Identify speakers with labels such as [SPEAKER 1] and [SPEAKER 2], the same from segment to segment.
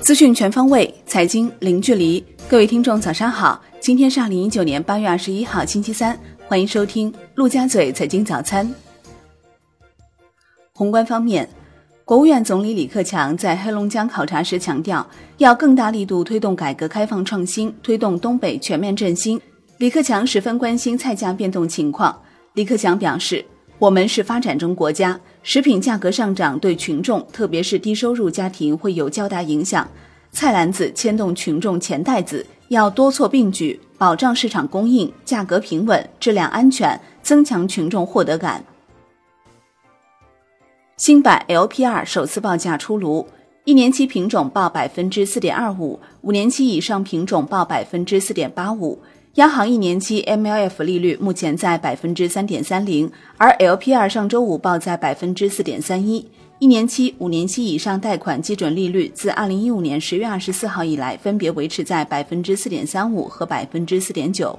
[SPEAKER 1] 资讯全方位，财经零距离。各位听众，早上好！今天是二零一九年八月二十一号，星期三，欢迎收听陆家嘴财经早餐。宏观方面，国务院总理李克强在黑龙江考察时强调，要更大力度推动改革开放创新，推动东北全面振兴。李克强十分关心菜价变动情况。李克强表示，我们是发展中国家。食品价格上涨对群众，特别是低收入家庭会有较大影响。菜篮子牵动群众钱袋子，要多措并举，保障市场供应、价格平稳、质量安全，增强群众获得感。新版 LPR 首次报价出炉，一年期品种报百分之四点二五，五年期以上品种报百分之四点八五。央行一年期 MLF 利率目前在百分之三点三零，而 LPR 上周五报在百分之四点三一。一年期、五年期以上贷款基准利率自二零一五年十月二十四号以来，分别维持在百分之四点三五和百分之四点九。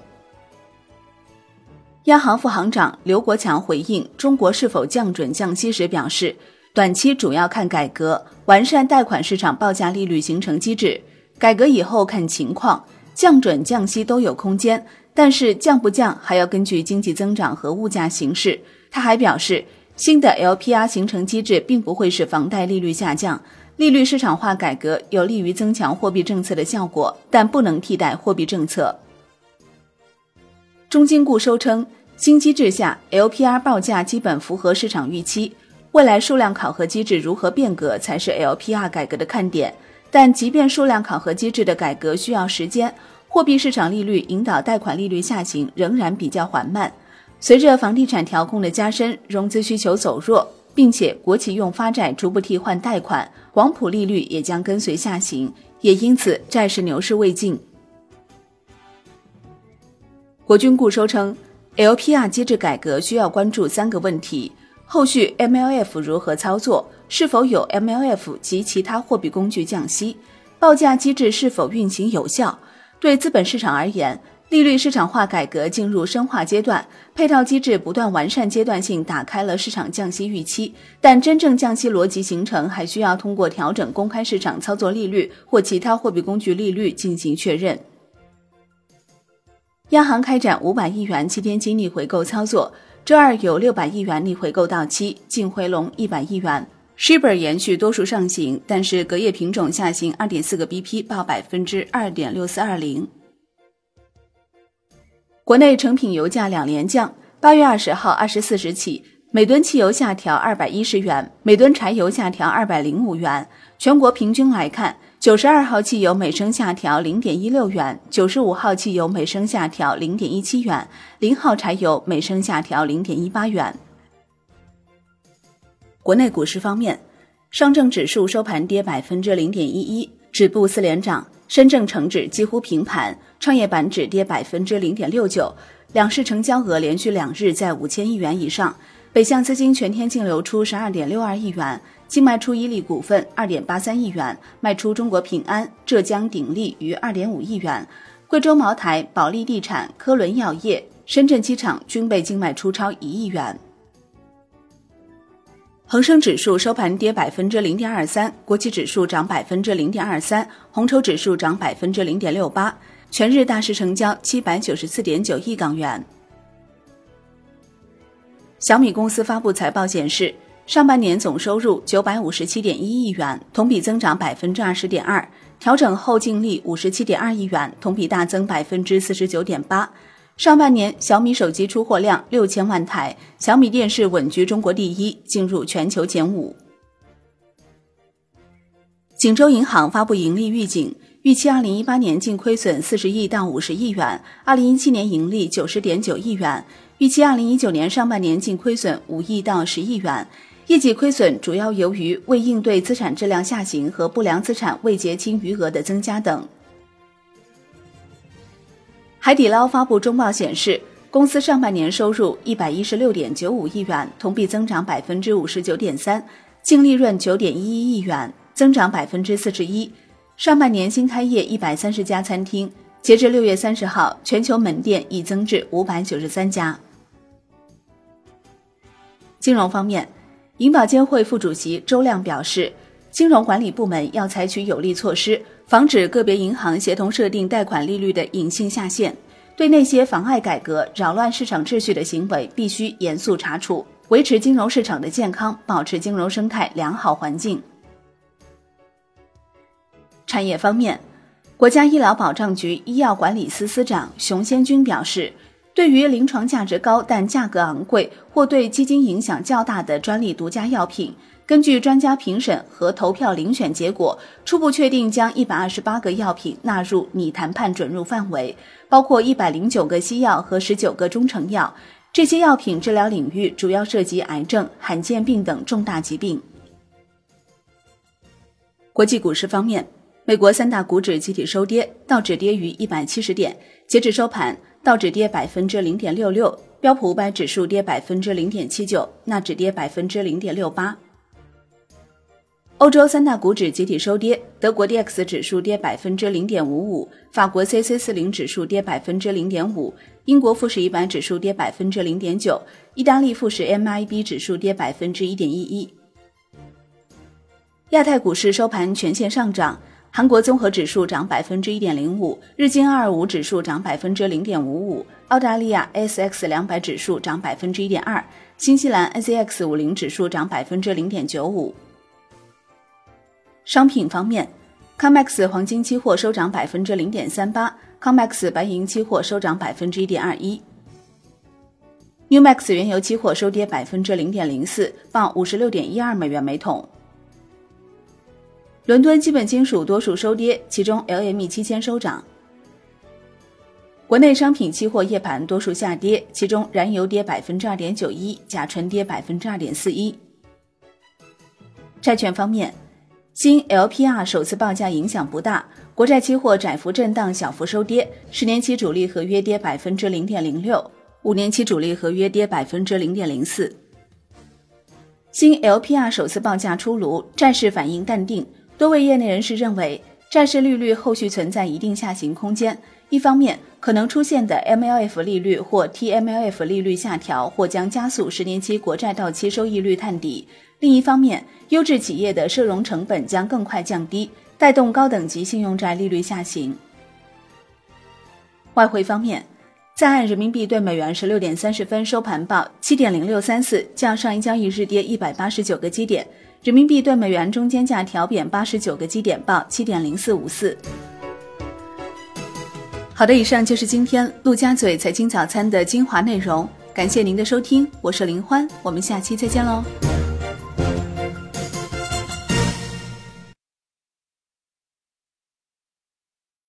[SPEAKER 1] 央行副行长刘国强回应中国是否降准降息时表示，短期主要看改革完善贷款市场报价利率形成机制，改革以后看情况。降准降息都有空间，但是降不降还要根据经济增长和物价形势。他还表示，新的 LPR 形成机制并不会使房贷利率下降，利率市场化改革有利于增强货币政策的效果，但不能替代货币政策。中金固收称，新机制下 LPR 报价基本符合市场预期，未来数量考核机制如何变革才是 LPR 改革的看点。但即便数量考核机制的改革需要时间，货币市场利率引导贷款利率下行仍然比较缓慢。随着房地产调控的加深，融资需求走弱，并且国企用发债逐步替换贷款，广普利率也将跟随下行，也因此债市牛市未尽。国军固收称，LPR 机制改革需要关注三个问题：后续 MLF 如何操作？是否有 MLF 及其他货币工具降息？报价机制是否运行有效？对资本市场而言，利率市场化改革进入深化阶段，配套机制不断完善，阶段性打开了市场降息预期。但真正降息逻辑形成，还需要通过调整公开市场操作利率或其他货币工具利率进行确认。央行开展五百亿元七天期逆回购操作，周二有六百亿元逆回购到期，净回笼一百亿元。Shiba 延续多数上行，但是隔夜品种下行二点四个 BP，报百分之二点六四二零。国内成品油价两连降，八月二十号二十四时起，每吨汽油下调二百一十元，每吨柴油下调二百零五元。全国平均来看，九十二号汽油每升下调零点一六元，九十五号汽油每升下调零点一七元，零号柴油每升下调零点一八元。国内股市方面，上证指数收盘跌百分之零点一一，止步四连涨；深证成指几乎平盘，创业板指跌百分之零点六九。两市成交额连续两日在五千亿元以上。北向资金全天净流出十二点六二亿元，净卖出伊利股份二点八三亿元，卖出中国平安、浙江鼎力逾二点五亿元。贵州茅台、保利地产、科伦药业、深圳机场均被净卖出超一亿元。恒生指数收盘跌百分之零点二三，国企指数涨百分之零点二三，红筹指数涨百分之零点六八。全日大市成交七百九十四点九亿港元。小米公司发布财报显示，上半年总收入九百五十七点一亿元，同比增长百分之二十点二，调整后净利五十七点二亿元，同比大增百分之四十九点八。上半年，小米手机出货量六千万台，小米电视稳居中国第一，进入全球前五。锦州银行发布盈利预警，预期二零一八年净亏损四十亿到五十亿元，二零一七年盈利九十点九亿元，预期二零一九年上半年净亏损五亿到十亿元。业绩亏损主要由于为应对资产质量下行和不良资产未结清余额的增加等。海底捞发布中报显示，公司上半年收入一百一十六点九五亿元，同比增长百分之五十九点三，净利润九点一一亿元，增长百分之四十一。上半年新开业一百三十家餐厅，截至六月三十号，全球门店已增至五百九十三家。金融方面。银保监会副主席周亮表示，金融管理部门要采取有力措施，防止个别银行协同设定贷款利率的隐性下限。对那些妨碍改革、扰乱市场秩序的行为，必须严肃查处，维持金融市场的健康，保持金融生态良好环境。产业方面，国家医疗保障局医药管理司司长熊先军表示。对于临床价值高但价格昂贵或对基金影响较大的专利独家药品，根据专家评审和投票遴选结果，初步确定将一百二十八个药品纳入拟谈判准入范围，包括一百零九个西药和十九个中成药。这些药品治疗领域主要涉及癌症、罕见病等重大疾病。国际股市方面，美国三大股指集体收跌，道指跌逾一百七十点，截至收盘。道指跌百分之零点六六，标普五百指数跌百分之零点七九，纳指跌百分之零点六八。欧洲三大股指集体收跌，德国 D X 指数跌百分之零点五五，法国 C C 四零指数跌百分之零点五，英国富时一百指数跌百分之零点九，意大利富时 M I B 指数跌百分之一点一一。亚太股市收盘全线上涨。韩国综合指数涨百分之一点零五，日经二二五指数涨百分之零点五五，澳大利亚 S X 两百指数涨百分之一点二，新西兰 NZX 五零指数涨百分之零点九五。商品方面，COMEX 黄金期货收涨百分之零点三八，COMEX 白银期货收涨百分之一点二一，NEWMAX 原油期货收跌百分之零点零四，报五十六点一二美元每桶。伦敦基本金属多数收跌，其中 LME 期铅收涨。国内商品期货夜盘多数下跌，其中燃油跌百分之二点九一，甲醇跌百分之二点四一。债券方面，新 LPR 首次报价影响不大，国债期货窄幅震荡，小幅收跌，十年期主力合约跌百分之零点零六，五年期主力合约跌百分之零点零四。新 LPR 首次报价出炉，债市反应淡定。多位业内人士认为，债市利率后续存在一定下行空间。一方面，可能出现的 MLF 利率或 TMLF 利率下调，或将加速十年期国债到期收益率探底；另一方面，优质企业的社融成本将更快降低，带动高等级信用债利率下行。外汇方面，在岸人民币对美元十六点三十分收盘报七点零六三四，较上一交易日跌一百八十九个基点。人民币对美元中间价调贬八十九个基点，报七点零四五四。好的，以上就是今天陆家嘴财经早餐的精华内容，感谢您的收听，我是林欢，我们下期再见喽。